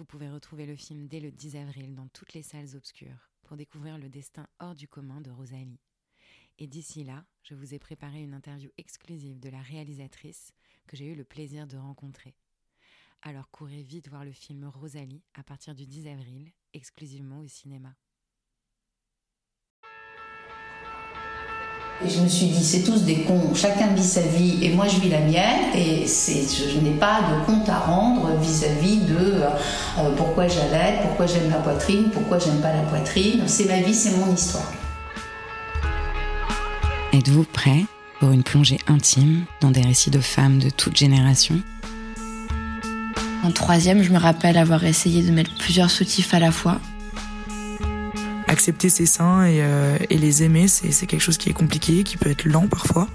Vous pouvez retrouver le film dès le 10 avril dans toutes les salles obscures pour découvrir le destin hors du commun de Rosalie. Et d'ici là, je vous ai préparé une interview exclusive de la réalisatrice que j'ai eu le plaisir de rencontrer. Alors courez vite voir le film Rosalie à partir du 10 avril, exclusivement au cinéma. Et je me suis dit, c'est tous des cons, chacun vit sa vie et moi je vis la mienne, et je n'ai pas de compte à rendre vis-à-vis de euh, pourquoi j'allais, pourquoi j'aime la poitrine, pourquoi j'aime pas la poitrine. C'est ma vie, c'est mon histoire. Êtes-vous prêt pour une plongée intime dans des récits de femmes de toute génération En troisième, je me rappelle avoir essayé de mettre plusieurs soutifs à la fois accepter ses seins euh, et, les aimer, c'est quelque chose qui est compliqué, qui peut être lent parfois.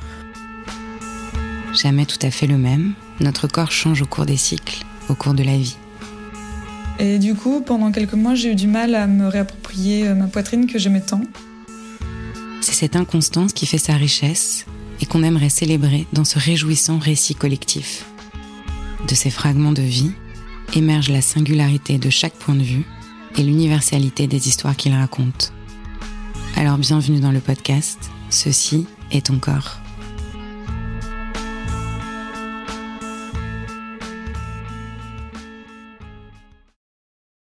Jamais tout à fait le même. Notre corps change au cours des cycles, au cours de la vie. Et du coup, pendant quelques mois, j'ai eu du mal à me réapproprier euh, ma poitrine que j'aimais tant. C'est cette inconstance qui fait sa richesse et qu'on aimerait célébrer dans ce réjouissant récit collectif. De ces fragments de vie émerge la singularité de chaque point de vue et l'universalité des histoires qu'il raconte. Alors bienvenue dans le podcast Ceci est ton corps.